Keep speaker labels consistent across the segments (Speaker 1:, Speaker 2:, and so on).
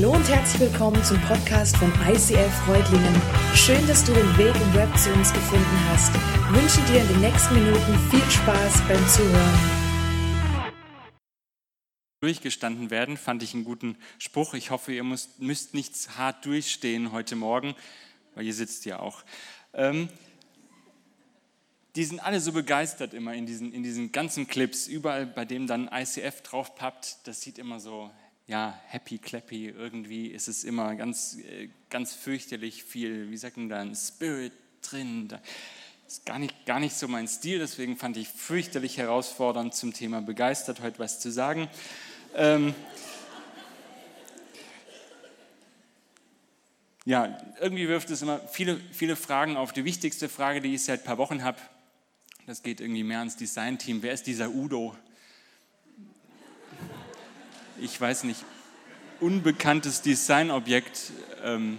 Speaker 1: Hallo und herzlich willkommen zum Podcast von ICF Freudlingen. Schön, dass du den Weg im Web zu uns gefunden hast. Ich wünsche dir in den nächsten Minuten viel Spaß beim Zuhören.
Speaker 2: Durchgestanden werden, fand ich einen guten Spruch. Ich hoffe, ihr müsst, müsst nicht hart durchstehen heute Morgen, weil ihr sitzt ja auch. Ähm, die sind alle so begeistert immer in diesen, in diesen ganzen Clips, überall bei dem dann ICF draufpappt, das sieht immer so, ja, happy, clappy, irgendwie ist es immer ganz, äh, ganz fürchterlich viel, wie sagt man dann, Spirit drin. Das ist gar nicht, gar nicht so mein Stil, deswegen fand ich fürchterlich herausfordernd zum Thema begeistert heute was zu sagen. Ähm, ja, irgendwie wirft es immer viele, viele Fragen auf. Die wichtigste Frage, die ich seit ein paar Wochen habe, das geht irgendwie mehr ans Design-Team. Wer ist dieser Udo? Ich weiß nicht. Unbekanntes Designobjekt. Ähm,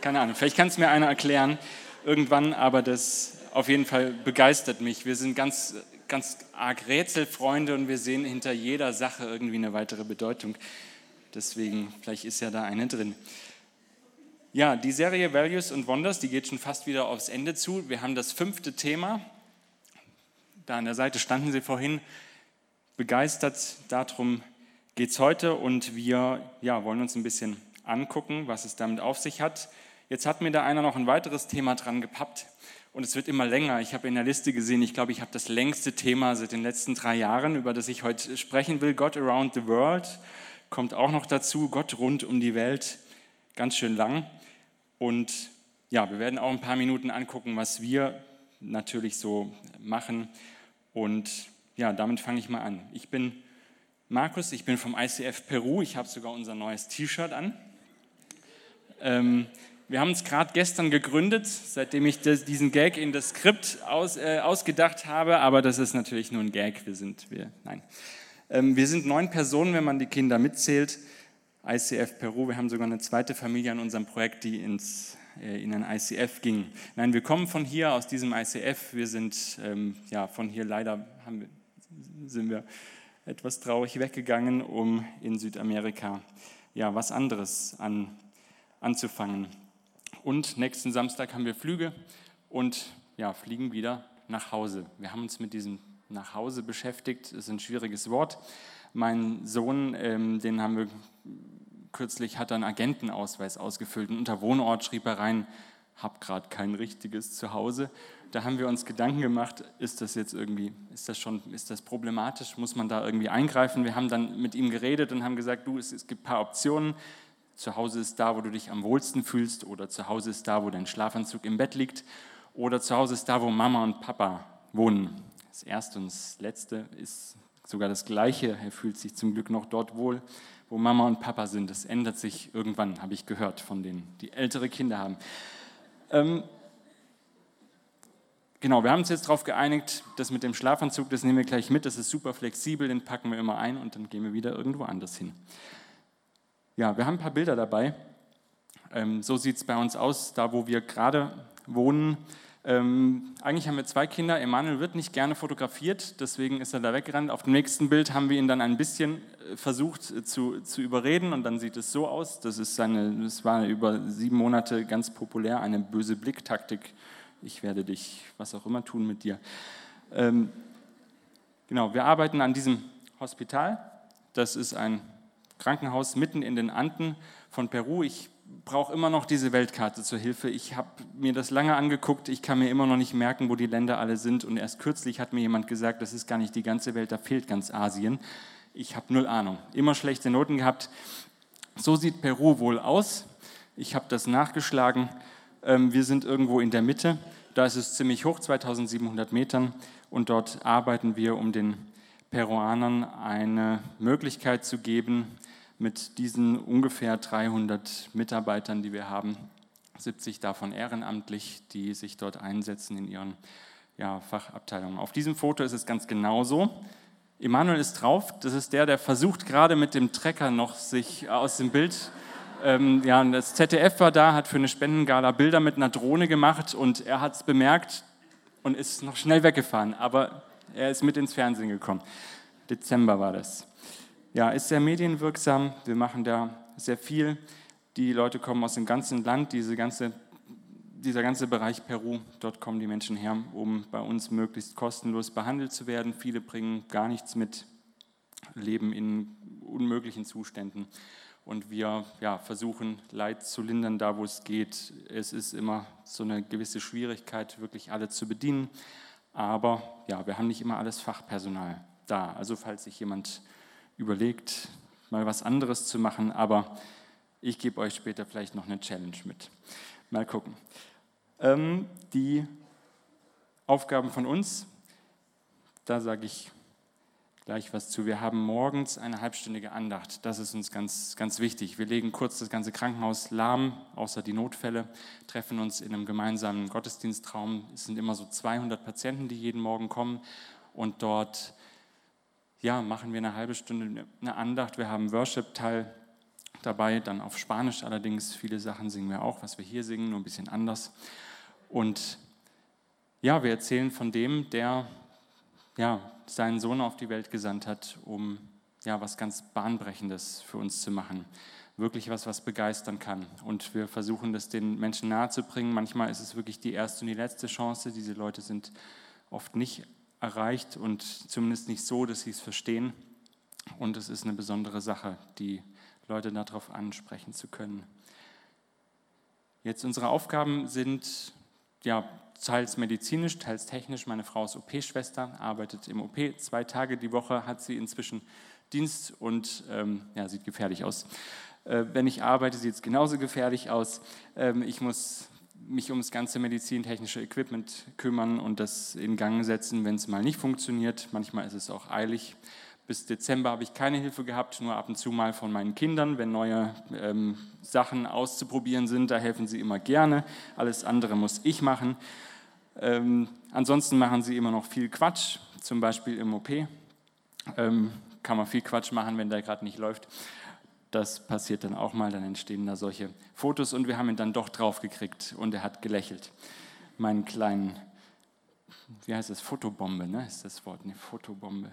Speaker 2: keine Ahnung, vielleicht kann es mir einer erklären irgendwann, aber das auf jeden Fall begeistert mich. Wir sind ganz, ganz arg Rätselfreunde und wir sehen hinter jeder Sache irgendwie eine weitere Bedeutung. Deswegen, vielleicht ist ja da eine drin. Ja, die Serie Values und Wonders, die geht schon fast wieder aufs Ende zu. Wir haben das fünfte Thema da an der Seite standen sie vorhin, begeistert. Darum geht es heute und wir ja, wollen uns ein bisschen angucken, was es damit auf sich hat. Jetzt hat mir da einer noch ein weiteres Thema dran gepappt und es wird immer länger. Ich habe in der Liste gesehen, ich glaube, ich habe das längste Thema seit den letzten drei Jahren, über das ich heute sprechen will. God Around the World kommt auch noch dazu. Gott rund um die Welt. Ganz schön lang. Und ja, wir werden auch ein paar Minuten angucken, was wir natürlich so machen und ja, damit fange ich mal an. Ich bin Markus, ich bin vom ICF Peru. Ich habe sogar unser neues T-Shirt an. Ähm, wir haben uns gerade gestern gegründet, seitdem ich das, diesen Gag in das Skript aus, äh, ausgedacht habe, aber das ist natürlich nur ein Gag. Wir sind, wir, nein. Ähm, wir sind neun Personen, wenn man die Kinder mitzählt. ICF Peru, wir haben sogar eine zweite Familie an unserem Projekt, die ins äh, in ein ICF ging. Nein, wir kommen von hier, aus diesem ICF. Wir sind ähm, ja, von hier leider wir, sind wir etwas traurig weggegangen, um in Südamerika ja, was anderes an, anzufangen. Und nächsten Samstag haben wir Flüge und ja, fliegen wieder nach Hause. Wir haben uns mit diesem nach Hause beschäftigt. Das ist ein schwieriges Wort. Mein Sohn, ähm, den haben wir kürzlich hat einen Agentenausweis ausgefüllt und unter Wohnort schrieb er rein, hab gerade kein richtiges Zuhause. Da haben wir uns Gedanken gemacht, ist das jetzt irgendwie, ist das schon, ist das problematisch, muss man da irgendwie eingreifen? Wir haben dann mit ihm geredet und haben gesagt, du, es, es gibt ein paar Optionen. Zu Hause ist da, wo du dich am wohlsten fühlst oder zu Hause ist da, wo dein Schlafanzug im Bett liegt oder zu Hause ist da, wo Mama und Papa wohnen. Das erste und das letzte ist sogar das gleiche. Er fühlt sich zum Glück noch dort wohl wo Mama und Papa sind. Das ändert sich irgendwann, habe ich gehört von denen, die ältere Kinder haben. Ähm, genau, wir haben uns jetzt darauf geeinigt, das mit dem Schlafanzug, das nehmen wir gleich mit, das ist super flexibel, den packen wir immer ein und dann gehen wir wieder irgendwo anders hin. Ja, wir haben ein paar Bilder dabei. Ähm, so sieht es bei uns aus, da wo wir gerade wohnen. Ähm, eigentlich haben wir zwei Kinder. Emanuel wird nicht gerne fotografiert, deswegen ist er da weggerannt. Auf dem nächsten Bild haben wir ihn dann ein bisschen äh, versucht äh, zu, zu überreden und dann sieht es so aus. Das, ist seine, das war über sieben Monate ganz populär, eine böse Blicktaktik. Ich werde dich, was auch immer, tun mit dir. Ähm, genau, wir arbeiten an diesem Hospital. Das ist ein Krankenhaus mitten in den Anden von Peru. Ich brauche immer noch diese Weltkarte zur Hilfe. Ich habe mir das lange angeguckt, ich kann mir immer noch nicht merken, wo die Länder alle sind. Und erst kürzlich hat mir jemand gesagt, das ist gar nicht die ganze Welt, da fehlt ganz Asien. Ich habe null Ahnung. Immer schlechte Noten gehabt. So sieht Peru wohl aus. Ich habe das nachgeschlagen. Ähm, wir sind irgendwo in der Mitte. Da ist es ziemlich hoch, 2700 Metern. Und dort arbeiten wir, um den Peruanern eine Möglichkeit zu geben, mit diesen ungefähr 300 Mitarbeitern, die wir haben, 70 davon ehrenamtlich, die sich dort einsetzen in ihren ja, Fachabteilungen. Auf diesem Foto ist es ganz genauso. Emanuel ist drauf. Das ist der, der versucht gerade mit dem Trecker noch sich aus dem Bild. Ähm, ja, das ZDF war da, hat für eine Spendengala Bilder mit einer Drohne gemacht und er hat es bemerkt und ist noch schnell weggefahren. Aber er ist mit ins Fernsehen gekommen. Dezember war das ja, ist sehr medienwirksam. Wir machen da sehr viel. Die Leute kommen aus dem ganzen Land, diese ganze, dieser ganze Bereich Peru, dort kommen die Menschen her, um bei uns möglichst kostenlos behandelt zu werden. Viele bringen gar nichts mit, leben in unmöglichen Zuständen. Und wir ja, versuchen, Leid zu lindern, da wo es geht. Es ist immer so eine gewisse Schwierigkeit, wirklich alle zu bedienen. Aber ja, wir haben nicht immer alles Fachpersonal da. Also falls sich jemand überlegt, mal was anderes zu machen, aber ich gebe euch später vielleicht noch eine Challenge mit. Mal gucken. Ähm, die Aufgaben von uns, da sage ich gleich was zu. Wir haben morgens eine halbstündige Andacht. Das ist uns ganz, ganz wichtig. Wir legen kurz das ganze Krankenhaus lahm, außer die Notfälle, treffen uns in einem gemeinsamen Gottesdienstraum. Es sind immer so 200 Patienten, die jeden Morgen kommen und dort ja, machen wir eine halbe Stunde eine Andacht. Wir haben Worship-Teil dabei, dann auf Spanisch allerdings. Viele Sachen singen wir auch, was wir hier singen, nur ein bisschen anders. Und ja, wir erzählen von dem, der ja, seinen Sohn auf die Welt gesandt hat, um ja, was ganz Bahnbrechendes für uns zu machen. Wirklich was, was begeistern kann. Und wir versuchen das den Menschen nahezubringen. Manchmal ist es wirklich die erste und die letzte Chance. Diese Leute sind oft nicht erreicht und zumindest nicht so, dass sie es verstehen. Und es ist eine besondere Sache, die Leute darauf ansprechen zu können. Jetzt unsere Aufgaben sind ja teils medizinisch, teils technisch. Meine Frau ist OP-Schwester, arbeitet im OP. Zwei Tage die Woche hat sie inzwischen Dienst und ähm, ja, sieht gefährlich aus. Äh, wenn ich arbeite, sieht es genauso gefährlich aus. Ähm, ich muss mich um das ganze medizintechnische Equipment kümmern und das in Gang setzen, wenn es mal nicht funktioniert. Manchmal ist es auch eilig. Bis Dezember habe ich keine Hilfe gehabt, nur ab und zu mal von meinen Kindern, wenn neue ähm, Sachen auszuprobieren sind. Da helfen sie immer gerne. Alles andere muss ich machen. Ähm, ansonsten machen sie immer noch viel Quatsch, zum Beispiel im OP. Ähm, kann man viel Quatsch machen, wenn der gerade nicht läuft. Das passiert dann auch mal, dann entstehen da solche Fotos und wir haben ihn dann doch draufgekriegt und er hat gelächelt. Meinen kleinen, wie heißt das, Fotobombe, ne? ist das Wort, eine Fotobombe.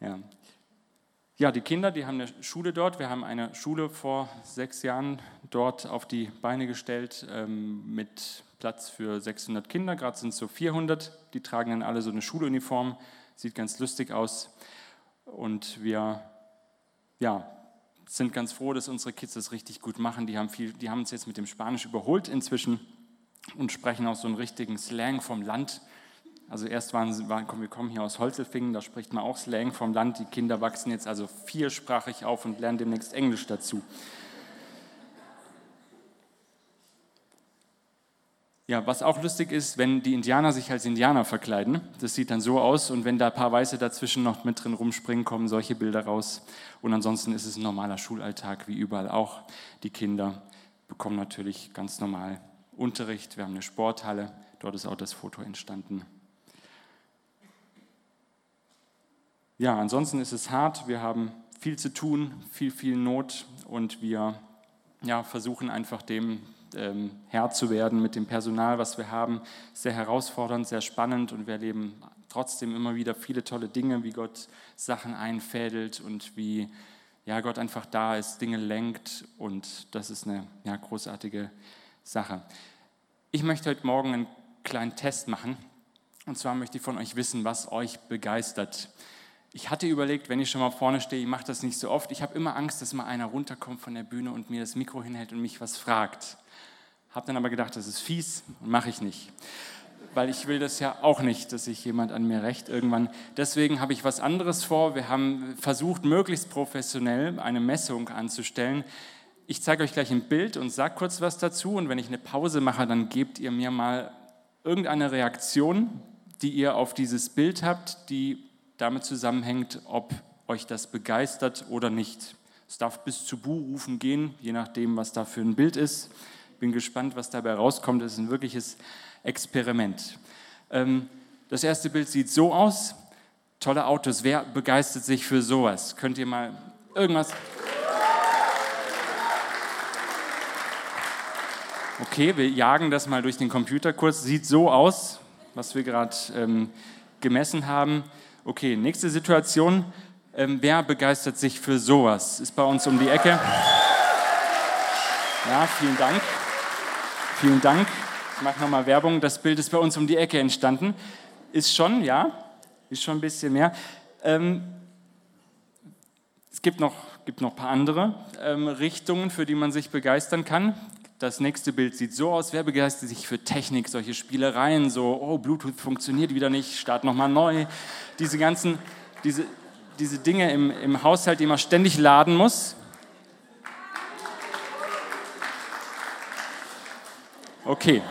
Speaker 2: Ja. ja, die Kinder, die haben eine Schule dort. Wir haben eine Schule vor sechs Jahren dort auf die Beine gestellt ähm, mit Platz für 600 Kinder. Gerade sind es so 400. Die tragen dann alle so eine Schuluniform. Sieht ganz lustig aus. Und wir ja, sind ganz froh, dass unsere Kids das richtig gut machen. Die haben, viel, die haben uns jetzt mit dem Spanisch überholt inzwischen und sprechen auch so einen richtigen Slang vom Land. Also erst waren, waren wir kommen hier aus Holzelfingen, da spricht man auch Slang vom Land. Die Kinder wachsen jetzt also viersprachig auf und lernen demnächst Englisch dazu. Ja, was auch lustig ist, wenn die Indianer sich als Indianer verkleiden. Das sieht dann so aus und wenn da ein paar Weiße dazwischen noch mit drin rumspringen, kommen solche Bilder raus. Und ansonsten ist es ein normaler Schulalltag, wie überall auch. Die Kinder bekommen natürlich ganz normal Unterricht. Wir haben eine Sporthalle, dort ist auch das Foto entstanden. Ja, ansonsten ist es hart. Wir haben viel zu tun, viel, viel Not und wir ja, versuchen einfach dem ähm, Herr zu werden mit dem Personal, was wir haben. Sehr herausfordernd, sehr spannend und wir erleben trotzdem immer wieder viele tolle Dinge, wie Gott Sachen einfädelt und wie ja, Gott einfach da ist, Dinge lenkt und das ist eine ja, großartige Sache. Ich möchte heute Morgen einen kleinen Test machen und zwar möchte ich von euch wissen, was euch begeistert. Ich hatte überlegt, wenn ich schon mal vorne stehe, ich mache das nicht so oft, ich habe immer Angst, dass mal einer runterkommt von der Bühne und mir das Mikro hinhält und mich was fragt. Habe dann aber gedacht, das ist fies und mache ich nicht. Weil ich will das ja auch nicht, dass sich jemand an mir rächt irgendwann. Deswegen habe ich was anderes vor. Wir haben versucht, möglichst professionell eine Messung anzustellen. Ich zeige euch gleich ein Bild und sage kurz was dazu. Und wenn ich eine Pause mache, dann gebt ihr mir mal irgendeine Reaktion, die ihr auf dieses Bild habt, die damit zusammenhängt, ob euch das begeistert oder nicht. Es darf bis zu Buhrufen gehen, je nachdem, was da für ein Bild ist. Bin gespannt, was dabei rauskommt. Es ist ein wirkliches Experiment. Ähm, das erste Bild sieht so aus. Tolle Autos. Wer begeistert sich für sowas? Könnt ihr mal irgendwas... Okay, wir jagen das mal durch den Computer kurz. Sieht so aus, was wir gerade ähm, gemessen haben. Okay, nächste Situation. Ähm, wer begeistert sich für sowas? Ist bei uns um die Ecke. Ja, vielen Dank. Vielen Dank. Ich mache nochmal Werbung. Das Bild ist bei uns um die Ecke entstanden. Ist schon, ja, ist schon ein bisschen mehr. Ähm, es gibt noch, gibt noch ein paar andere ähm, Richtungen, für die man sich begeistern kann. Das nächste Bild sieht so aus. Wer begeistert sich für Technik, solche Spielereien, so, oh, Bluetooth funktioniert wieder nicht, start nochmal neu. Diese ganzen, diese, diese Dinge im, im Haushalt, die man ständig laden muss. Okay.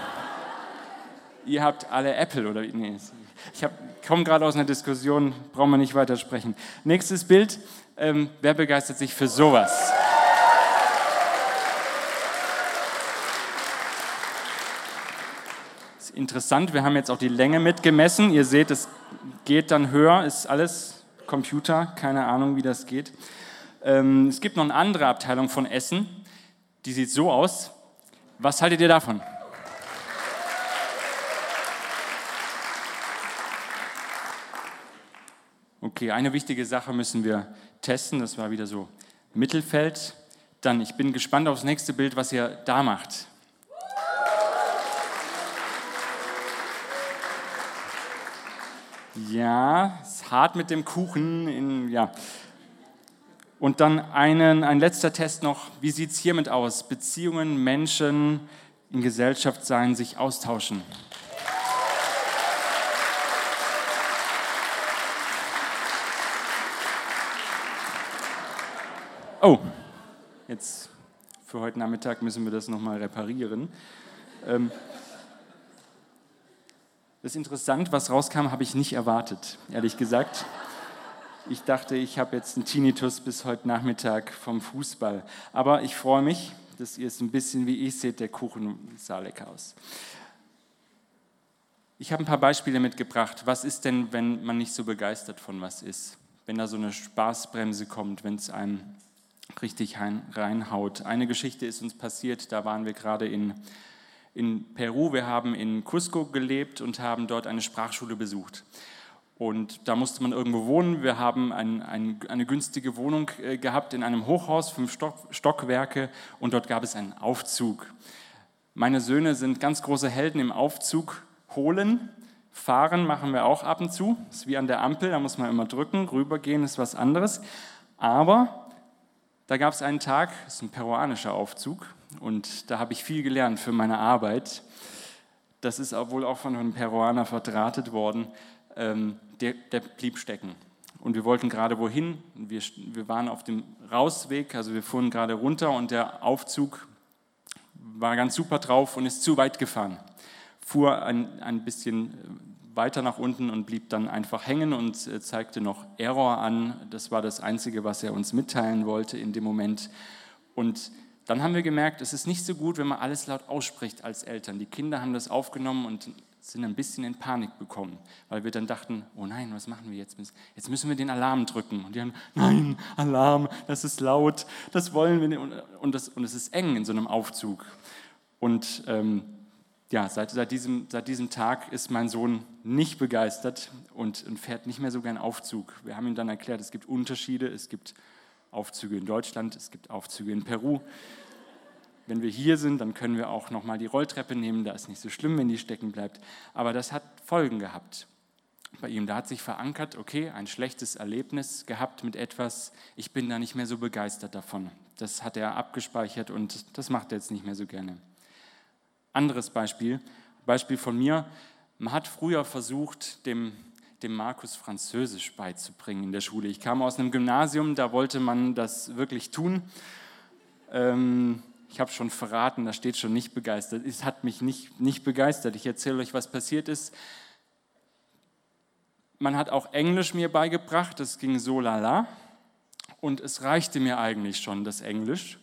Speaker 2: Ihr habt alle Apple oder nee, ich komme gerade aus einer Diskussion, brauchen wir nicht weitersprechen. Nächstes Bild. Ähm, wer begeistert sich für sowas? Interessant, wir haben jetzt auch die Länge mitgemessen. Ihr seht, es geht dann höher, ist alles Computer, keine Ahnung, wie das geht. Ähm, es gibt noch eine andere Abteilung von Essen, die sieht so aus. Was haltet ihr davon? Okay, eine wichtige Sache müssen wir testen. Das war wieder so Mittelfeld. Dann, ich bin gespannt aufs nächste Bild, was ihr da macht. Ja, ist hart mit dem Kuchen. In, ja. Und dann einen, ein letzter Test noch. Wie sieht es hiermit aus? Beziehungen, Menschen in Gesellschaft sein, sich austauschen. Oh, jetzt für heute Nachmittag müssen wir das nochmal reparieren. Ähm, das ist interessant, was rauskam, habe ich nicht erwartet, ehrlich gesagt. Ich dachte, ich habe jetzt einen Tinnitus bis heute Nachmittag vom Fußball. Aber ich freue mich, dass ihr es ein bisschen wie ich seht, der Kuchen sah lecker aus. Ich habe ein paar Beispiele mitgebracht. Was ist denn, wenn man nicht so begeistert von was ist? Wenn da so eine Spaßbremse kommt, wenn es einem richtig reinhaut. Eine Geschichte ist uns passiert, da waren wir gerade in, in Peru. Wir haben in Cusco gelebt und haben dort eine Sprachschule besucht. Und da musste man irgendwo wohnen. Wir haben ein, ein, eine günstige Wohnung äh, gehabt in einem Hochhaus, fünf Stock, Stockwerke, und dort gab es einen Aufzug. Meine Söhne sind ganz große Helden im Aufzug holen. Fahren machen wir auch ab und zu. Das ist wie an der Ampel, da muss man immer drücken. Rübergehen ist was anderes. Aber da gab es einen Tag, das ist ein peruanischer Aufzug, und da habe ich viel gelernt für meine Arbeit. Das ist wohl auch von einem Peruaner verdrahtet worden. Ähm, der, der blieb stecken. Und wir wollten gerade wohin. Wir, wir waren auf dem Rausweg, also wir fuhren gerade runter und der Aufzug war ganz super drauf und ist zu weit gefahren. Fuhr ein, ein bisschen weiter nach unten und blieb dann einfach hängen und äh, zeigte noch Error an. Das war das Einzige, was er uns mitteilen wollte in dem Moment. Und dann haben wir gemerkt, es ist nicht so gut, wenn man alles laut ausspricht als Eltern. Die Kinder haben das aufgenommen und sind ein bisschen in Panik bekommen, weil wir dann dachten, oh nein, was machen wir jetzt? Jetzt müssen wir den Alarm drücken. Und die haben, nein, Alarm, das ist laut, das wollen wir nicht. Und, das, und es ist eng in so einem Aufzug. Und ähm, ja, seit, seit, diesem, seit diesem Tag ist mein Sohn nicht begeistert und, und fährt nicht mehr so gern Aufzug. Wir haben ihm dann erklärt, es gibt Unterschiede, es gibt Aufzüge in Deutschland, es gibt Aufzüge in Peru. Wenn wir hier sind, dann können wir auch nochmal die Rolltreppe nehmen, da ist nicht so schlimm, wenn die stecken bleibt. Aber das hat Folgen gehabt bei ihm. Da hat sich verankert, okay, ein schlechtes Erlebnis gehabt mit etwas, ich bin da nicht mehr so begeistert davon. Das hat er abgespeichert und das macht er jetzt nicht mehr so gerne. Anderes Beispiel, Beispiel von mir. Man hat früher versucht, dem, dem Markus Französisch beizubringen in der Schule. Ich kam aus einem Gymnasium, da wollte man das wirklich tun. Ähm, ich habe schon verraten, da steht schon nicht begeistert. Es hat mich nicht, nicht begeistert. Ich erzähle euch, was passiert ist. Man hat auch Englisch mir beigebracht, das ging so lala. Und es reichte mir eigentlich schon, das Englisch.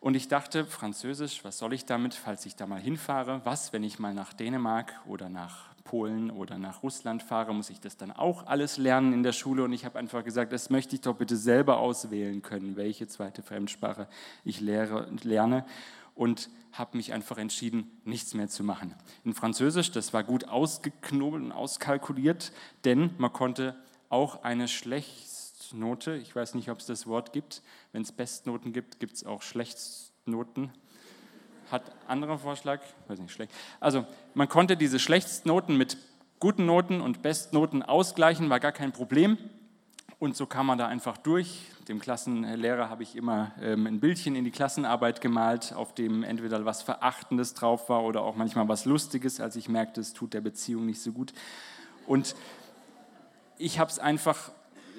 Speaker 2: Und ich dachte, Französisch, was soll ich damit, falls ich da mal hinfahre? Was, wenn ich mal nach Dänemark oder nach Polen oder nach Russland fahre, muss ich das dann auch alles lernen in der Schule? Und ich habe einfach gesagt, das möchte ich doch bitte selber auswählen können, welche zweite Fremdsprache ich lehre, lerne. Und habe mich einfach entschieden, nichts mehr zu machen. In Französisch, das war gut ausgeknobelt und auskalkuliert, denn man konnte auch eine schlecht Bestnote. Ich weiß nicht, ob es das Wort gibt. Wenn es Bestnoten gibt, gibt es auch Schlechtnoten. Hat anderer Vorschlag, weiß nicht, schlecht. Also man konnte diese Schlechtsnoten mit guten Noten und Bestnoten ausgleichen, war gar kein Problem. Und so kam man da einfach durch. Dem Klassenlehrer habe ich immer ähm, ein Bildchen in die Klassenarbeit gemalt, auf dem entweder was Verachtendes drauf war oder auch manchmal was Lustiges, als ich merkte, es tut der Beziehung nicht so gut. Und ich habe es einfach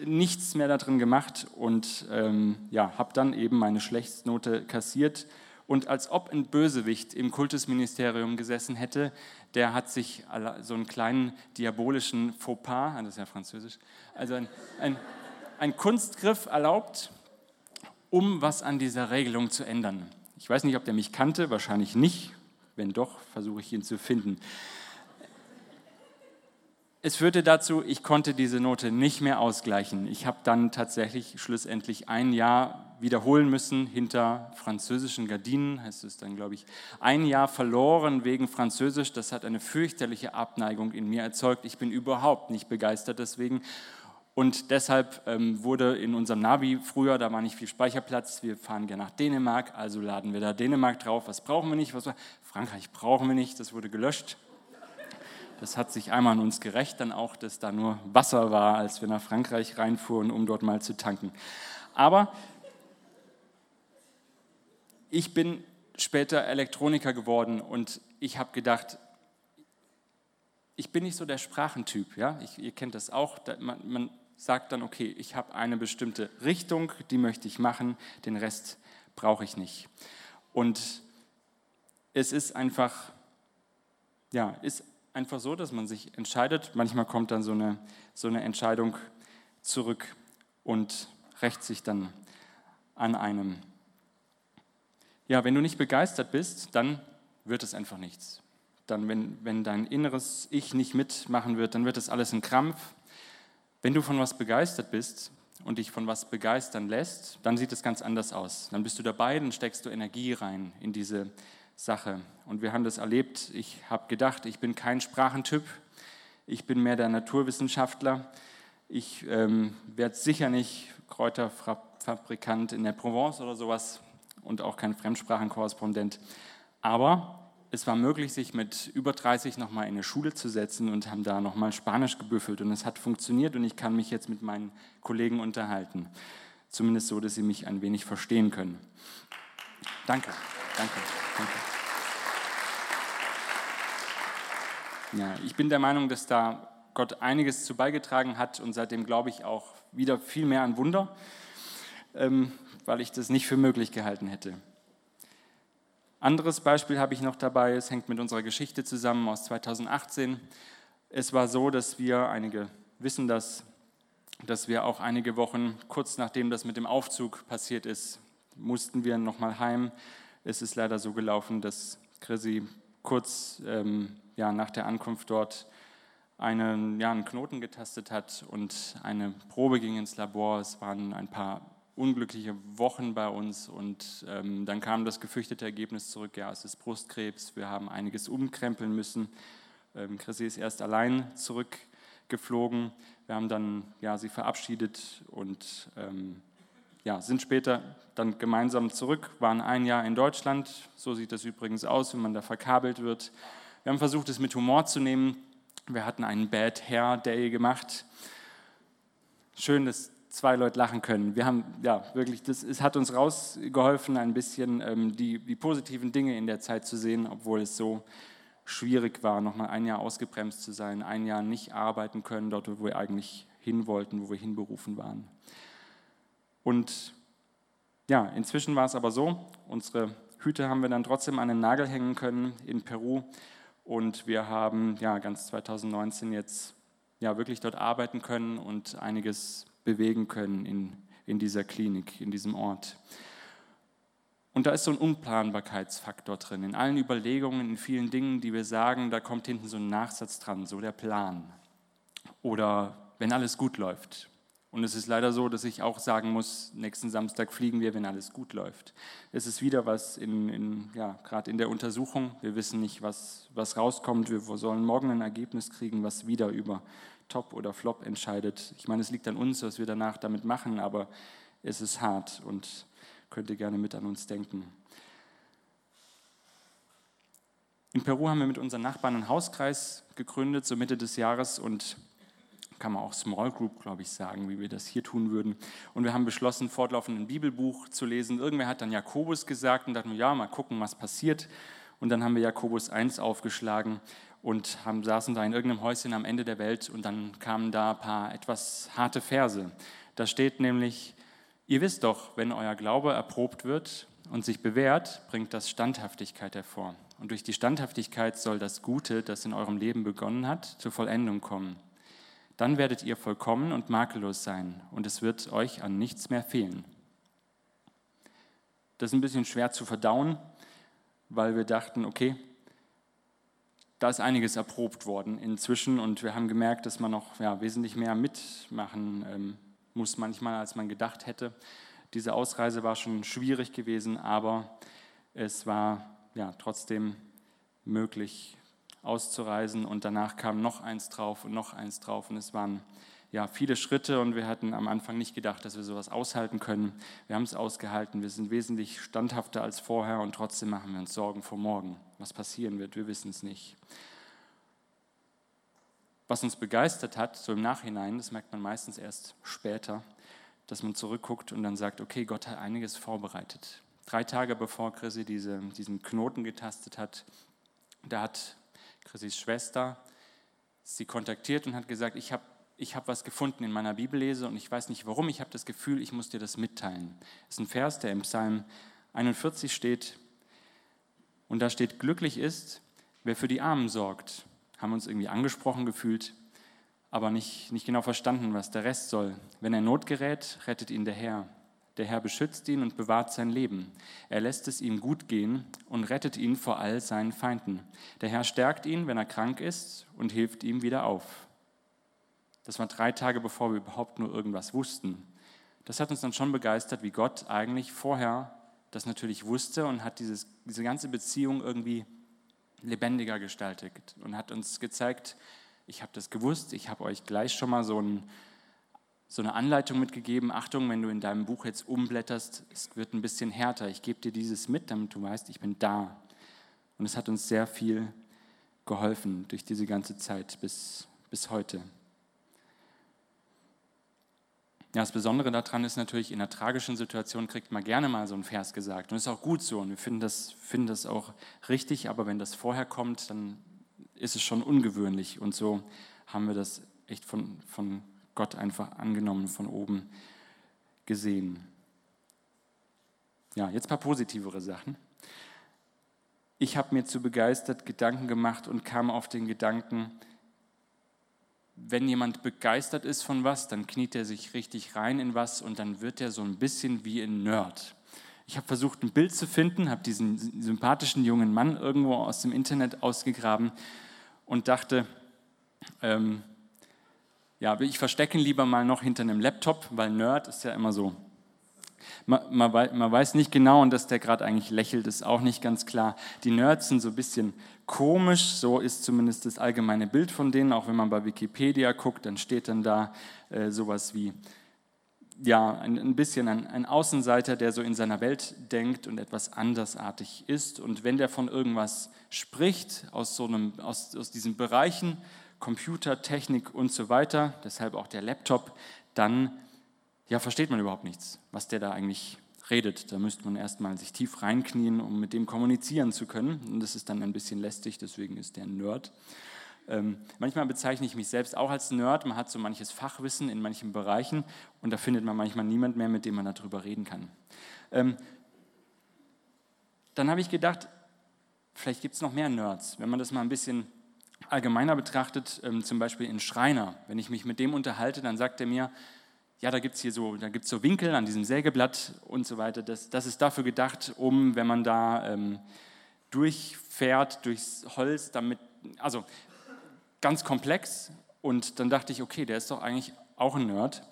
Speaker 2: nichts mehr darin gemacht und ähm, ja, habe dann eben meine Schlechtsnote kassiert. Und als ob ein Bösewicht im Kultusministerium gesessen hätte, der hat sich so einen kleinen diabolischen Fauxpas, ah, das ist ja französisch, also ein, ein, ein Kunstgriff erlaubt, um was an dieser Regelung zu ändern. Ich weiß nicht, ob der mich kannte, wahrscheinlich nicht. Wenn doch, versuche ich ihn zu finden. Es führte dazu, ich konnte diese Note nicht mehr ausgleichen. Ich habe dann tatsächlich schlussendlich ein Jahr wiederholen müssen hinter französischen Gardinen, heißt es dann, glaube ich. Ein Jahr verloren wegen Französisch, das hat eine fürchterliche Abneigung in mir erzeugt. Ich bin überhaupt nicht begeistert deswegen. Und deshalb ähm, wurde in unserem Navi früher, da war nicht viel Speicherplatz, wir fahren gerne nach Dänemark, also laden wir da Dänemark drauf. Was brauchen wir nicht? Was, Frankreich brauchen wir nicht, das wurde gelöscht. Das hat sich einmal an uns gerecht, dann auch, dass da nur Wasser war, als wir nach Frankreich reinfuhren, um dort mal zu tanken. Aber ich bin später Elektroniker geworden und ich habe gedacht, ich bin nicht so der Sprachentyp. Ja? Ich, ihr kennt das auch. Man, man sagt dann, okay, ich habe eine bestimmte Richtung, die möchte ich machen, den Rest brauche ich nicht. Und es ist einfach, ja, ist einfach so, dass man sich entscheidet. Manchmal kommt dann so eine, so eine Entscheidung zurück und rächt sich dann an einem. Ja, wenn du nicht begeistert bist, dann wird es einfach nichts. Dann, wenn, wenn dein inneres Ich nicht mitmachen wird, dann wird es alles ein Krampf. Wenn du von was begeistert bist und dich von was begeistern lässt, dann sieht es ganz anders aus. Dann bist du dabei, dann steckst du Energie rein in diese Sache. Und wir haben das erlebt. Ich habe gedacht, ich bin kein Sprachentyp. Ich bin mehr der Naturwissenschaftler. Ich ähm, werde sicher nicht Kräuterfabrikant in der Provence oder sowas und auch kein Fremdsprachenkorrespondent. Aber es war möglich, sich mit über 30 nochmal in eine Schule zu setzen und haben da nochmal Spanisch gebüffelt. Und es hat funktioniert und ich kann mich jetzt mit meinen Kollegen unterhalten. Zumindest so, dass sie mich ein wenig verstehen können. Danke, danke, danke. Ja, ich bin der Meinung, dass da Gott einiges zu beigetragen hat und seitdem glaube ich auch wieder viel mehr an Wunder, ähm, weil ich das nicht für möglich gehalten hätte. Anderes Beispiel habe ich noch dabei, es hängt mit unserer Geschichte zusammen aus 2018. Es war so, dass wir, einige wissen das, dass wir auch einige Wochen kurz nachdem das mit dem Aufzug passiert ist, mussten wir nochmal heim. Es ist leider so gelaufen, dass Chrissy kurz ähm, ja, nach der Ankunft dort einen, ja, einen Knoten getastet hat und eine Probe ging ins Labor. Es waren ein paar unglückliche Wochen bei uns und ähm, dann kam das gefürchtete Ergebnis zurück, ja, es ist Brustkrebs, wir haben einiges umkrempeln müssen. Ähm, Chrissy ist erst allein zurückgeflogen, wir haben dann ja, sie verabschiedet und ähm, ja, sind später dann gemeinsam zurück, waren ein Jahr in Deutschland, so sieht das übrigens aus, wenn man da verkabelt wird. Wir haben versucht, es mit Humor zu nehmen, wir hatten einen Bad Hair Day gemacht. Schön, dass zwei Leute lachen können. Wir haben, ja, wirklich, das, es hat uns rausgeholfen, ein bisschen ähm, die, die positiven Dinge in der Zeit zu sehen, obwohl es so schwierig war, nochmal ein Jahr ausgebremst zu sein, ein Jahr nicht arbeiten können, dort, wo wir eigentlich hin wollten, wo wir hinberufen waren. Und ja, inzwischen war es aber so, unsere Hüte haben wir dann trotzdem an den Nagel hängen können in Peru und wir haben ja ganz 2019 jetzt ja wirklich dort arbeiten können und einiges bewegen können in, in dieser Klinik, in diesem Ort. Und da ist so ein Unplanbarkeitsfaktor drin. In allen Überlegungen, in vielen Dingen, die wir sagen, da kommt hinten so ein Nachsatz dran, so der Plan. Oder wenn alles gut läuft. Und es ist leider so, dass ich auch sagen muss, nächsten Samstag fliegen wir, wenn alles gut läuft. Es ist wieder was in, in ja, gerade in der Untersuchung. Wir wissen nicht, was, was rauskommt. Wir sollen morgen ein Ergebnis kriegen, was wieder über Top oder Flop entscheidet. Ich meine, es liegt an uns, was wir danach damit machen, aber es ist hart und könnt ihr gerne mit an uns denken. In Peru haben wir mit unseren Nachbarn einen Hauskreis gegründet, so Mitte des Jahres und kann man auch Small Group, glaube ich, sagen, wie wir das hier tun würden. Und wir haben beschlossen, fortlaufend ein Bibelbuch zu lesen. Irgendwer hat dann Jakobus gesagt und dachten wir, ja, mal gucken, was passiert. Und dann haben wir Jakobus 1 aufgeschlagen und haben, saßen da in irgendeinem Häuschen am Ende der Welt und dann kamen da ein paar etwas harte Verse. Da steht nämlich, ihr wisst doch, wenn euer Glaube erprobt wird und sich bewährt, bringt das Standhaftigkeit hervor. Und durch die Standhaftigkeit soll das Gute, das in eurem Leben begonnen hat, zur Vollendung kommen. Dann werdet ihr vollkommen und makellos sein und es wird euch an nichts mehr fehlen. Das ist ein bisschen schwer zu verdauen, weil wir dachten, okay, da ist einiges erprobt worden inzwischen und wir haben gemerkt, dass man noch ja, wesentlich mehr mitmachen ähm, muss manchmal, als man gedacht hätte. Diese Ausreise war schon schwierig gewesen, aber es war ja, trotzdem möglich auszureisen und danach kam noch eins drauf und noch eins drauf und es waren ja, viele Schritte und wir hatten am Anfang nicht gedacht, dass wir sowas aushalten können. Wir haben es ausgehalten, wir sind wesentlich standhafter als vorher und trotzdem machen wir uns Sorgen vor morgen. Was passieren wird, wir wissen es nicht. Was uns begeistert hat, so im Nachhinein, das merkt man meistens erst später, dass man zurückguckt und dann sagt, okay, Gott hat einiges vorbereitet. Drei Tage bevor Chrissy diese, diesen Knoten getastet hat, da hat Chrissys Schwester sie kontaktiert und hat gesagt, ich habe ich hab was gefunden in meiner Bibellese und ich weiß nicht warum, ich habe das Gefühl, ich muss dir das mitteilen. Das ist ein Vers, der im Psalm 41 steht und da steht, glücklich ist, wer für die Armen sorgt. Haben uns irgendwie angesprochen gefühlt, aber nicht, nicht genau verstanden, was der Rest soll. Wenn er Not gerät, rettet ihn der Herr. Der Herr beschützt ihn und bewahrt sein Leben. Er lässt es ihm gut gehen und rettet ihn vor all seinen Feinden. Der Herr stärkt ihn, wenn er krank ist, und hilft ihm wieder auf. Das war drei Tage, bevor wir überhaupt nur irgendwas wussten. Das hat uns dann schon begeistert, wie Gott eigentlich vorher das natürlich wusste und hat dieses, diese ganze Beziehung irgendwie lebendiger gestaltet und hat uns gezeigt, ich habe das gewusst, ich habe euch gleich schon mal so ein so eine Anleitung mitgegeben, Achtung, wenn du in deinem Buch jetzt umblätterst, es wird ein bisschen härter. Ich gebe dir dieses mit, damit du weißt, ich bin da. Und es hat uns sehr viel geholfen durch diese ganze Zeit bis, bis heute. Ja, das Besondere daran ist natürlich, in einer tragischen Situation kriegt man gerne mal so einen Vers gesagt. Und das ist auch gut so und wir finden das, finden das auch richtig, aber wenn das vorher kommt, dann ist es schon ungewöhnlich. Und so haben wir das echt von, von Gott einfach angenommen, von oben gesehen. Ja, jetzt ein paar positivere Sachen. Ich habe mir zu begeistert Gedanken gemacht und kam auf den Gedanken, wenn jemand begeistert ist von was, dann kniet er sich richtig rein in was und dann wird er so ein bisschen wie ein Nerd. Ich habe versucht, ein Bild zu finden, habe diesen sympathischen jungen Mann irgendwo aus dem Internet ausgegraben und dachte, ähm, ja, ich verstecke ihn lieber mal noch hinter einem Laptop, weil Nerd ist ja immer so. Man, man, weiß nicht genau, und dass der gerade eigentlich lächelt, ist auch nicht ganz klar. Die Nerds sind so ein bisschen komisch, so ist zumindest das allgemeine Bild von denen. Auch wenn man bei Wikipedia guckt, dann steht dann da äh, sowas wie, ja, ein, ein bisschen ein, ein, Außenseiter, der so in seiner Welt denkt und etwas andersartig ist. Und wenn der von irgendwas spricht, aus, so einem, aus, aus diesen Bereichen, Computer, Technik und so weiter, deshalb auch der Laptop, dann ja, versteht man überhaupt nichts, was der da eigentlich redet. Da müsste man erstmal sich tief reinknien, um mit dem kommunizieren zu können. Und das ist dann ein bisschen lästig, deswegen ist der Nerd. Ähm, manchmal bezeichne ich mich selbst auch als Nerd. Man hat so manches Fachwissen in manchen Bereichen und da findet man manchmal niemand mehr, mit dem man darüber reden kann. Ähm, dann habe ich gedacht, vielleicht gibt es noch mehr Nerds. Wenn man das mal ein bisschen allgemeiner betrachtet, ähm, zum Beispiel in Schreiner, wenn ich mich mit dem unterhalte, dann sagt er mir, ja, da gibt es hier so, da gibt's so Winkel an diesem Sägeblatt und so weiter. Das, das ist dafür gedacht, um, wenn man da ähm, durchfährt durchs Holz, damit, also ganz komplex. Und dann dachte ich, okay, der ist doch eigentlich auch ein Nerd.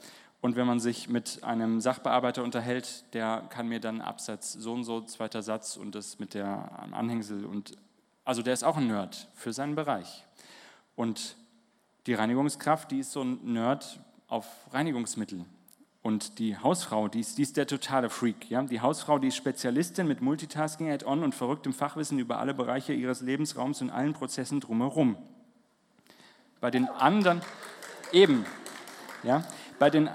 Speaker 2: Und wenn man sich mit einem Sachbearbeiter unterhält, der kann mir dann Absatz so und so, zweiter Satz und das mit der Anhängsel und also der ist auch ein Nerd für seinen Bereich. Und die Reinigungskraft, die ist so ein Nerd auf Reinigungsmittel. Und die Hausfrau, die ist, die ist der totale Freak. Ja? Die Hausfrau, die ist Spezialistin mit Multitasking, Add-on und verrücktem Fachwissen über alle Bereiche ihres Lebensraums und allen Prozessen drumherum. Bei den anderen, eben, ja, bei den,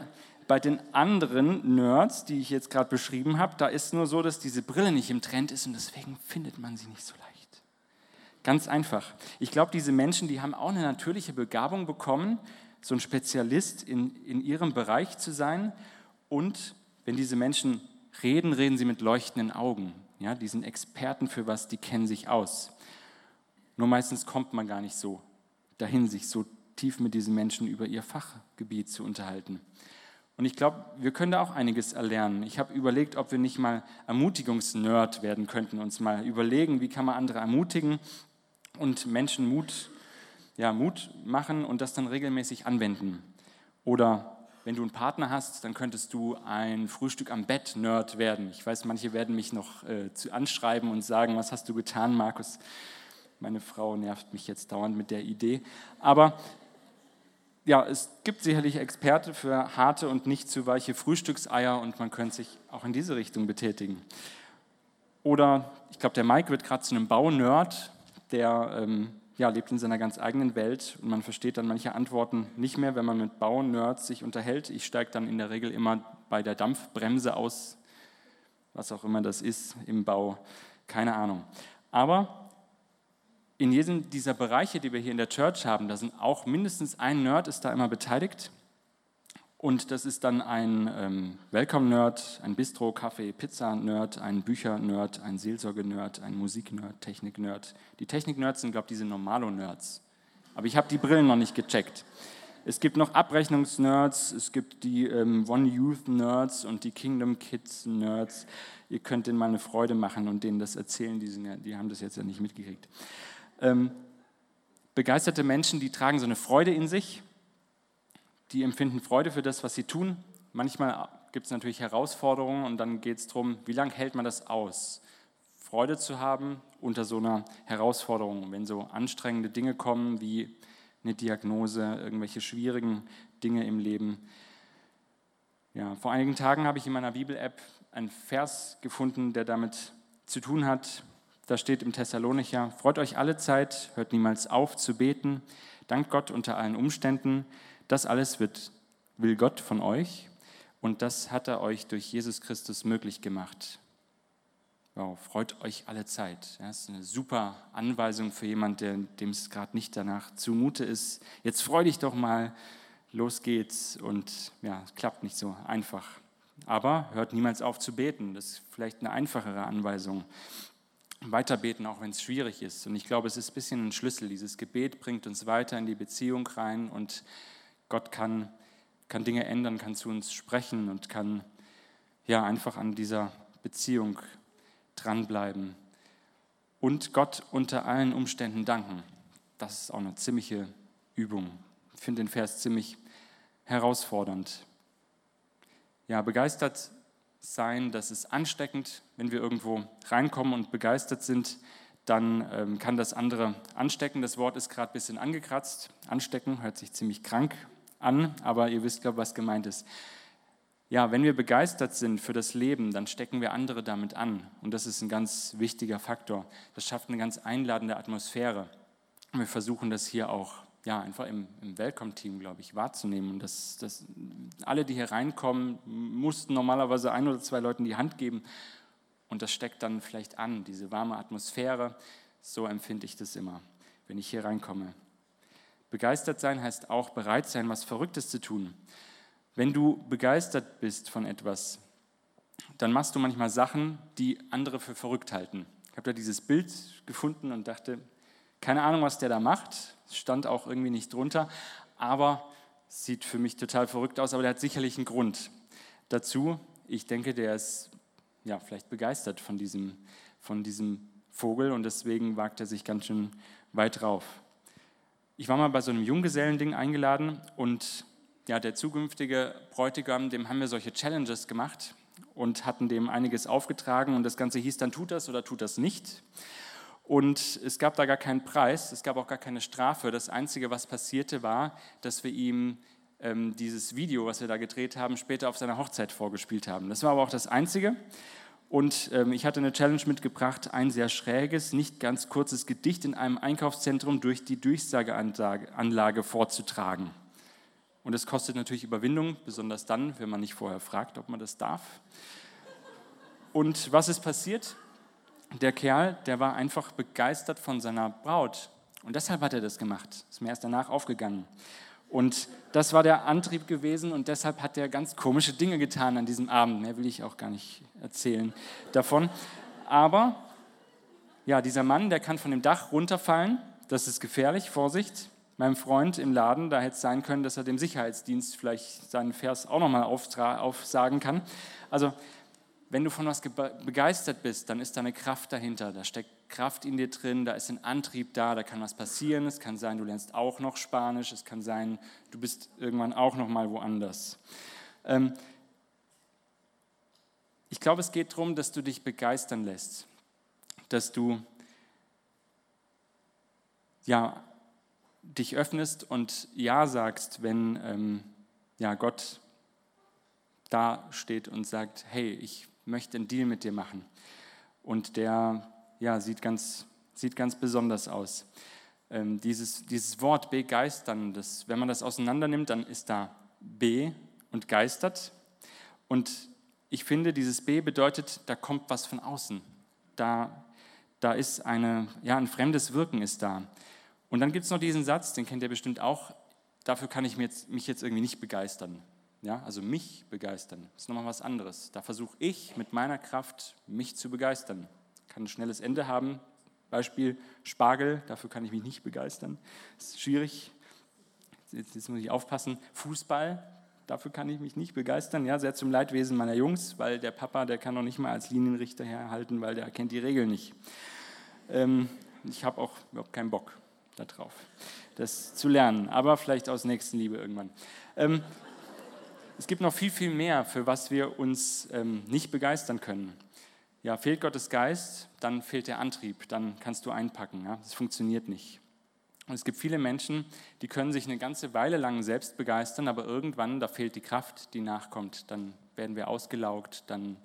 Speaker 2: bei den anderen Nerds, die ich jetzt gerade beschrieben habe, da ist nur so, dass diese Brille nicht im Trend ist und deswegen findet man sie nicht so leicht. Ganz einfach. Ich glaube, diese Menschen, die haben auch eine natürliche Begabung bekommen, so ein Spezialist in, in ihrem Bereich zu sein. Und wenn diese Menschen reden, reden sie mit leuchtenden Augen. Ja, die sind Experten für was, die kennen sich aus. Nur meistens kommt man gar nicht so dahin, sich so tief mit diesen Menschen über ihr Fachgebiet zu unterhalten. Und ich glaube, wir können da auch einiges erlernen. Ich habe überlegt, ob wir nicht mal Ermutigungsnerd werden könnten, uns mal überlegen, wie kann man andere ermutigen und Menschen Mut ja, Mut machen und das dann regelmäßig anwenden. Oder wenn du einen Partner hast, dann könntest du ein Frühstück am Bett-Nerd werden. Ich weiß, manche werden mich noch äh, anschreiben und sagen, was hast du getan, Markus? Meine Frau nervt mich jetzt dauernd mit der Idee. Aber ja, es gibt sicherlich Experte für harte und nicht zu weiche Frühstückseier und man könnte sich auch in diese Richtung betätigen. Oder ich glaube, der Mike wird gerade zu einem Bau-Nerd, der ähm, ja, lebt in seiner ganz eigenen Welt und man versteht dann manche Antworten nicht mehr, wenn man mit Bau-Nerds sich unterhält. Ich steige dann in der Regel immer bei der Dampfbremse aus, was auch immer das ist im Bau, keine Ahnung. Aber in jedem dieser Bereiche, die wir hier in der Church haben, da sind auch mindestens ein Nerd ist da immer beteiligt. Und das ist dann ein ähm, Welcome-Nerd, ein Bistro, Kaffee, Pizza-Nerd, ein Bücher-Nerd, ein Seelsorge-Nerd, ein Musik-Nerd, Technik-Nerd. Die Technik-Nerds sind, glaube ich, diese Normalo-Nerds. Aber ich habe die Brillen noch nicht gecheckt. Es gibt noch Abrechnungs-Nerds, es gibt die ähm, One Youth-Nerds und die Kingdom Kids-Nerds. Ihr könnt denen mal eine Freude machen und denen das erzählen, die, sind die haben das jetzt ja nicht mitgekriegt. Ähm, begeisterte Menschen, die tragen so eine Freude in sich die empfinden Freude für das, was sie tun. Manchmal gibt es natürlich Herausforderungen und dann geht es darum, wie lange hält man das aus? Freude zu haben unter so einer Herausforderung, wenn so anstrengende Dinge kommen wie eine Diagnose, irgendwelche schwierigen Dinge im Leben. Ja, vor einigen Tagen habe ich in meiner Bibel-App einen Vers gefunden, der damit zu tun hat. Da steht im Thessalonicher, freut euch alle Zeit, hört niemals auf zu beten, dankt Gott unter allen Umständen, das alles wird, will Gott von euch und das hat er euch durch Jesus Christus möglich gemacht. Wow, freut euch alle Zeit. das ist eine super Anweisung für jemanden, dem es gerade nicht danach zumute ist. Jetzt freu dich doch mal, los geht's. Und ja, es klappt nicht so einfach. Aber hört niemals auf zu beten. Das ist vielleicht eine einfachere Anweisung. Weiter beten, auch wenn es schwierig ist. Und ich glaube, es ist ein bisschen ein Schlüssel. Dieses Gebet bringt uns weiter in die Beziehung rein und Gott kann, kann Dinge ändern, kann zu uns sprechen und kann ja einfach an dieser Beziehung dranbleiben. Und Gott unter allen Umständen danken. Das ist auch eine ziemliche Übung. Ich finde den Vers ziemlich herausfordernd. Ja, begeistert sein, das ist ansteckend. Wenn wir irgendwo reinkommen und begeistert sind, dann ähm, kann das andere anstecken. Das Wort ist gerade ein bisschen angekratzt. Anstecken hört sich ziemlich krank an, aber ihr wisst, glaube ich, was gemeint ist. Ja, wenn wir begeistert sind für das Leben, dann stecken wir andere damit an. Und das ist ein ganz wichtiger Faktor. Das schafft eine ganz einladende Atmosphäre. Und wir versuchen das hier auch ja, einfach im, im Welcome-Team, glaube ich, wahrzunehmen. Und das, das, alle, die hier reinkommen, mussten normalerweise ein oder zwei Leuten die Hand geben. Und das steckt dann vielleicht an, diese warme Atmosphäre. So empfinde ich das immer, wenn ich hier reinkomme. Begeistert sein heißt auch bereit sein, was Verrücktes zu tun. Wenn du begeistert bist von etwas, dann machst du manchmal Sachen, die andere für verrückt halten. Ich habe da dieses Bild gefunden und dachte, keine Ahnung, was der da macht. stand auch irgendwie nicht drunter, aber sieht für mich total verrückt aus, aber der hat sicherlich einen Grund dazu. Ich denke, der ist ja, vielleicht begeistert von diesem, von diesem Vogel und deswegen wagt er sich ganz schön weit drauf. Ich war mal bei so einem Junggesellending eingeladen und ja, der zukünftige Bräutigam, dem haben wir solche Challenges gemacht und hatten dem einiges aufgetragen und das Ganze hieß dann, tut das oder tut das nicht. Und es gab da gar keinen Preis, es gab auch gar keine Strafe. Das Einzige, was passierte, war, dass wir ihm ähm, dieses Video, was wir da gedreht haben, später auf seiner Hochzeit vorgespielt haben. Das war aber auch das Einzige. Und ähm, ich hatte eine Challenge mitgebracht, ein sehr schräges, nicht ganz kurzes Gedicht in einem Einkaufszentrum durch die Durchsageanlage vorzutragen. Und es kostet natürlich Überwindung, besonders dann, wenn man nicht vorher fragt, ob man das darf. Und was ist passiert? Der Kerl, der war einfach begeistert von seiner Braut. Und deshalb hat er das gemacht. Ist mir erst danach aufgegangen. Und das war der Antrieb gewesen und deshalb hat er ganz komische Dinge getan an diesem Abend. Mehr will ich auch gar nicht erzählen davon. Aber ja, dieser Mann, der kann von dem Dach runterfallen. Das ist gefährlich, Vorsicht. Meinem Freund im Laden, da hätte es sein können, dass er dem Sicherheitsdienst vielleicht seinen Vers auch nochmal aufsagen kann. Also wenn du von was begeistert bist, dann ist da eine Kraft dahinter. Da steckt Kraft in dir drin, da ist ein Antrieb da, da kann was passieren. Es kann sein, du lernst auch noch Spanisch. Es kann sein, du bist irgendwann auch noch mal woanders. Ähm, ich glaube, es geht darum, dass du dich begeistern lässt, dass du ja, dich öffnest und Ja sagst, wenn ähm, ja, Gott da steht und sagt, hey, ich möchte einen Deal mit dir machen. Und der ja, sieht, ganz, sieht ganz besonders aus. Ähm, dieses, dieses Wort begeistern, das, wenn man das auseinander nimmt, dann ist da B und geistert. Und ich finde, dieses B bedeutet, da kommt was von außen. Da, da ist eine, ja, ein fremdes Wirken ist da. Und dann gibt es noch diesen Satz, den kennt ihr bestimmt auch, dafür kann ich mich jetzt, mich jetzt irgendwie nicht begeistern. Ja, also mich begeistern, das ist nochmal was anderes. Da versuche ich mit meiner Kraft, mich zu begeistern. Kann ein schnelles Ende haben. Beispiel Spargel, dafür kann ich mich nicht begeistern. Das ist schwierig. Jetzt, jetzt muss ich aufpassen. Fußball, dafür kann ich mich nicht begeistern. Ja, sehr zum Leidwesen meiner Jungs, weil der Papa, der kann noch nicht mal als Linienrichter herhalten, weil der kennt die Regeln nicht. Ähm, ich habe auch überhaupt keinen Bock darauf, das zu lernen, aber vielleicht aus Nächstenliebe irgendwann. Ähm, es gibt noch viel, viel mehr, für was wir uns ähm, nicht begeistern können. Ja, fehlt Gottes Geist, dann fehlt der Antrieb, dann kannst du einpacken. Ja? Das funktioniert nicht. Und es gibt viele Menschen, die können sich eine ganze Weile lang selbst begeistern, aber irgendwann, da fehlt die Kraft, die nachkommt. Dann werden wir ausgelaugt, dann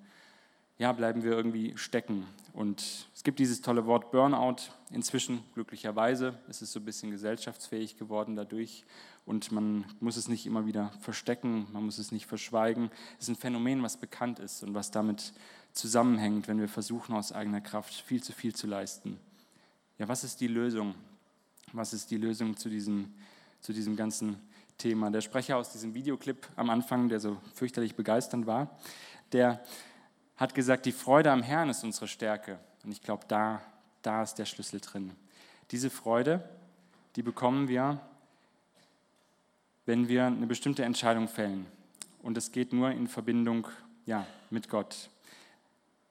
Speaker 2: ja, bleiben wir irgendwie stecken. Und es gibt dieses tolle Wort Burnout. Inzwischen, glücklicherweise, ist es so ein bisschen gesellschaftsfähig geworden dadurch. Und man muss es nicht immer wieder verstecken, man muss es nicht verschweigen. Es ist ein Phänomen, was bekannt ist und was damit zusammenhängt, wenn wir versuchen, aus eigener Kraft viel zu viel zu leisten. Ja, was ist die Lösung? Was ist die Lösung zu diesem, zu diesem ganzen Thema? Der Sprecher aus diesem Videoclip am Anfang, der so fürchterlich begeisternd war, der hat gesagt, die Freude am Herrn ist unsere Stärke. Und ich glaube, da, da ist der Schlüssel drin. Diese Freude, die bekommen wir, wenn wir eine bestimmte Entscheidung fällen. Und es geht nur in Verbindung ja, mit Gott.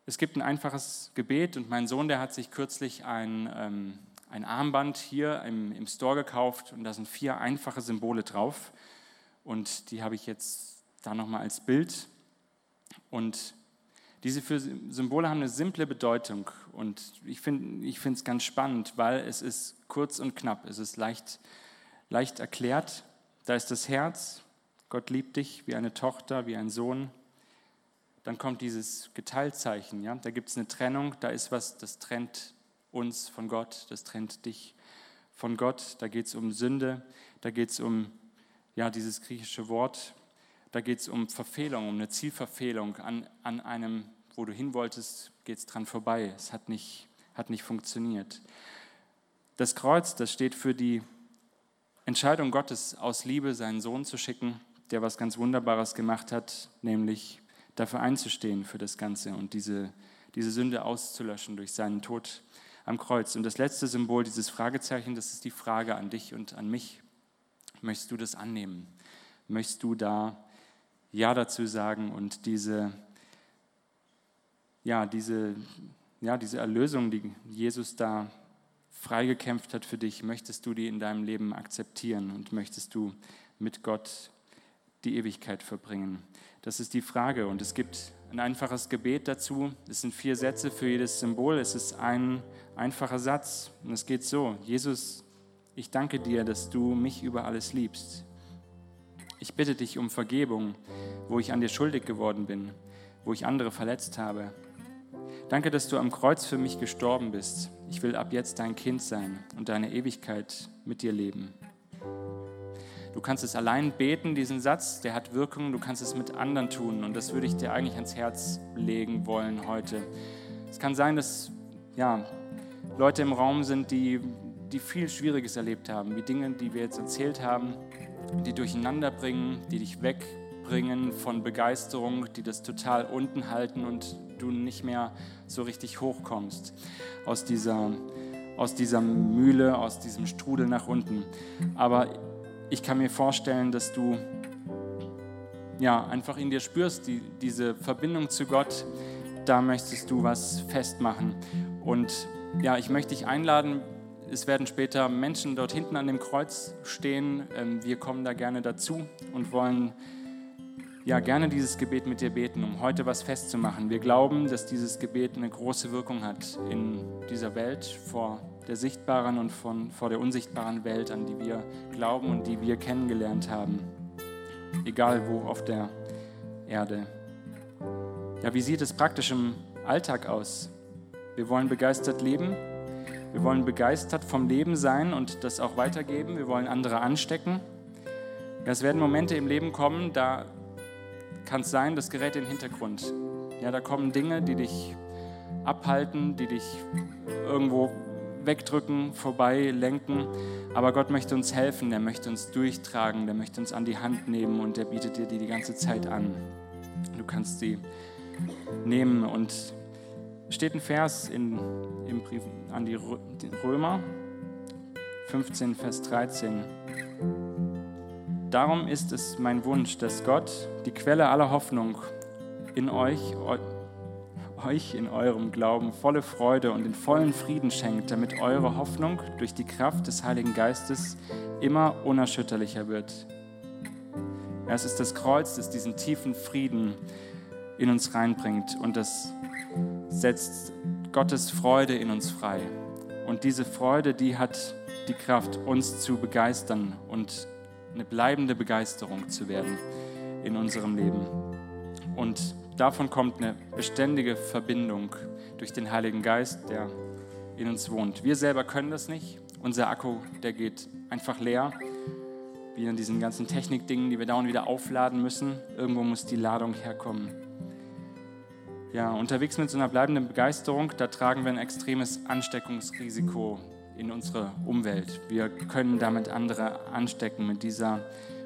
Speaker 2: Es gibt ein einfaches Gebet und mein Sohn, der hat sich kürzlich ein, ähm, ein Armband hier im, im Store gekauft und da sind vier einfache Symbole drauf. Und die habe ich jetzt da nochmal als Bild. Und diese Symbole haben eine simple Bedeutung und ich finde es ganz spannend, weil es ist kurz und knapp, es ist leicht, leicht erklärt. Da ist das Herz, Gott liebt dich wie eine Tochter, wie ein Sohn. Dann kommt dieses Geteiltzeichen, ja? da gibt es eine Trennung, da ist was, das trennt uns von Gott, das trennt dich von Gott. Da geht es um Sünde, da geht es um ja, dieses griechische Wort da geht es um Verfehlung, um eine Zielverfehlung. An, an einem, wo du hin wolltest, geht es dran vorbei. Es hat nicht, hat nicht funktioniert. Das Kreuz, das steht für die Entscheidung Gottes, aus Liebe seinen Sohn zu schicken, der was ganz Wunderbares gemacht hat, nämlich dafür einzustehen für das Ganze und diese, diese Sünde auszulöschen durch seinen Tod am Kreuz. Und das letzte Symbol, dieses Fragezeichen, das ist die Frage an dich und an mich. Möchtest du das annehmen? Möchtest du da ja dazu sagen und diese, ja, diese, ja, diese Erlösung, die Jesus da freigekämpft hat für dich, möchtest du die in deinem Leben akzeptieren und möchtest du mit Gott die Ewigkeit verbringen? Das ist die Frage und es gibt ein einfaches Gebet dazu. Es sind vier Sätze für jedes Symbol. Es ist ein einfacher Satz und es geht so: Jesus, ich danke dir, dass du mich über alles liebst. Ich bitte dich um Vergebung, wo ich an dir schuldig geworden bin, wo ich andere verletzt habe. Danke, dass du am Kreuz für mich gestorben bist. Ich will ab jetzt dein Kind sein und deine Ewigkeit mit dir leben. Du kannst es allein beten, diesen Satz, der hat Wirkung, du kannst es mit anderen tun und das würde ich dir eigentlich ans Herz legen wollen heute. Es kann sein, dass ja, Leute im Raum sind, die, die viel Schwieriges erlebt haben, wie Dinge, die wir jetzt erzählt haben, die durcheinander bringen, die dich wegbringen von Begeisterung, die das total unten halten und du nicht mehr so richtig hochkommst aus dieser, aus dieser Mühle, aus diesem Strudel nach unten. Aber ich kann mir vorstellen, dass du ja, einfach in dir spürst, die, diese Verbindung zu Gott, da möchtest du was festmachen. Und ja, ich möchte dich einladen, es werden später Menschen dort hinten an dem Kreuz stehen. Ähm, wir kommen da gerne dazu und wollen ja gerne dieses Gebet mit dir beten, um heute was festzumachen. Wir glauben, dass dieses Gebet eine große Wirkung hat in dieser Welt vor der sichtbaren und von, vor der unsichtbaren Welt, an die wir glauben und die wir kennengelernt haben, egal wo auf der Erde. Ja, wie sieht es praktisch im Alltag aus? Wir wollen begeistert leben. Wir wollen begeistert vom Leben sein und das auch weitergeben. Wir wollen andere anstecken. Es werden Momente im Leben kommen, da kann es sein, das gerät in den Hintergrund. Ja, da kommen Dinge, die dich abhalten, die dich irgendwo wegdrücken, vorbei lenken. Aber Gott möchte uns helfen, der möchte uns durchtragen, der möchte uns an die Hand nehmen und der bietet dir die die ganze Zeit an. Du kannst sie nehmen und steht ein Vers in, im Brief an die Römer 15, Vers 13. Darum ist es mein Wunsch, dass Gott, die Quelle aller Hoffnung, in euch, euch in eurem Glauben volle Freude und den vollen Frieden schenkt, damit eure Hoffnung durch die Kraft des Heiligen Geistes immer unerschütterlicher wird. Es ist das Kreuz, das diesen tiefen Frieden in uns reinbringt und das setzt Gottes Freude in uns frei. Und diese Freude, die hat die Kraft, uns zu begeistern und eine bleibende Begeisterung zu werden in unserem Leben. Und davon kommt eine beständige Verbindung durch den Heiligen Geist, der in uns wohnt. Wir selber können das nicht. Unser Akku, der geht einfach leer, wie in diesen ganzen Technikdingen, die wir dauernd wieder aufladen müssen. Irgendwo muss die Ladung herkommen. Ja, unterwegs mit so einer bleibenden Begeisterung, da tragen wir ein extremes Ansteckungsrisiko in unsere Umwelt. Wir können damit andere anstecken mit dieser,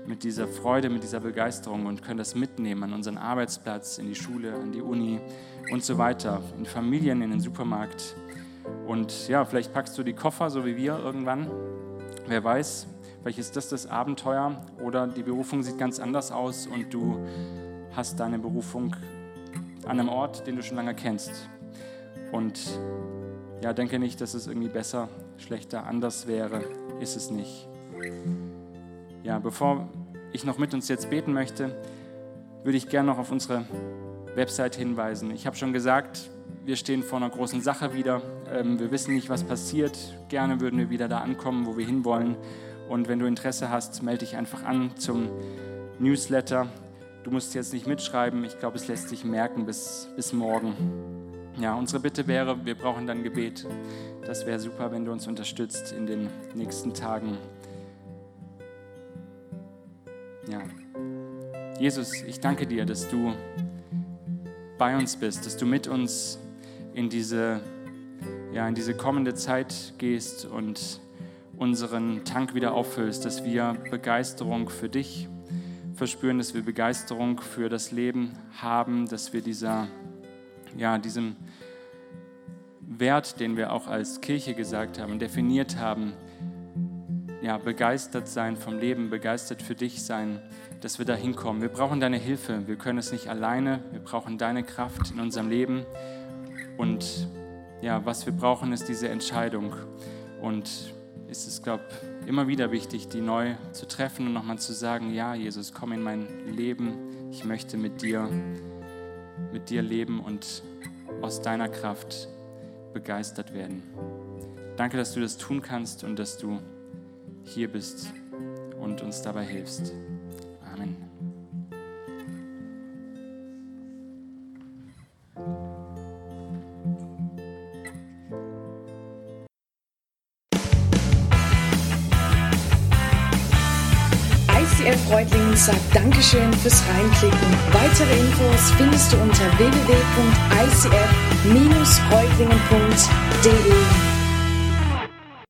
Speaker 2: mit dieser Freude, mit dieser Begeisterung und können das mitnehmen an unseren Arbeitsplatz, in die Schule, an die Uni und so weiter, in Familien, in den Supermarkt. Und ja, vielleicht packst du die Koffer, so wie wir irgendwann. Wer weiß, vielleicht ist das das Abenteuer oder die Berufung sieht ganz anders aus und du hast deine Berufung an einem Ort, den du schon lange kennst. Und ja, denke nicht, dass es irgendwie besser, schlechter, anders wäre. Ist es nicht. Ja, bevor ich noch mit uns jetzt beten möchte, würde ich gerne noch auf unsere Website hinweisen. Ich habe schon gesagt, wir stehen vor einer großen Sache wieder. Ähm, wir wissen nicht, was passiert. Gerne würden wir wieder da ankommen, wo wir hinwollen. Und wenn du Interesse hast, melde dich einfach an zum Newsletter. Du musst jetzt nicht mitschreiben. Ich glaube, es lässt sich merken bis, bis morgen. Ja, unsere Bitte wäre, wir brauchen dann Gebet. Das wäre super, wenn du uns unterstützt in den nächsten Tagen. Ja. Jesus, ich danke dir, dass du bei uns bist, dass du mit uns in diese, ja, in diese kommende Zeit gehst und unseren Tank wieder auffüllst, dass wir Begeisterung für dich verspüren, dass wir Begeisterung für das Leben haben, dass wir dieser ja, diesem Wert, den wir auch als Kirche gesagt haben, definiert haben, ja, begeistert sein vom Leben, begeistert für dich sein, dass wir da hinkommen. Wir brauchen deine Hilfe. Wir können es nicht alleine. Wir brauchen deine Kraft in unserem Leben. Und ja, was wir brauchen, ist diese Entscheidung. Und es ist, glaube ich, immer wieder wichtig, die neu zu treffen und nochmal zu sagen, ja, Jesus, komm in mein Leben. Ich möchte mit dir mit dir leben und aus deiner Kraft begeistert werden. Danke, dass du das tun kannst und dass du hier bist und uns dabei hilfst. Amen.
Speaker 1: ICF Freudlingen sagt Dankeschön fürs Reinklicken. Weitere Infos findest du unter www.icf-freudlingen.de.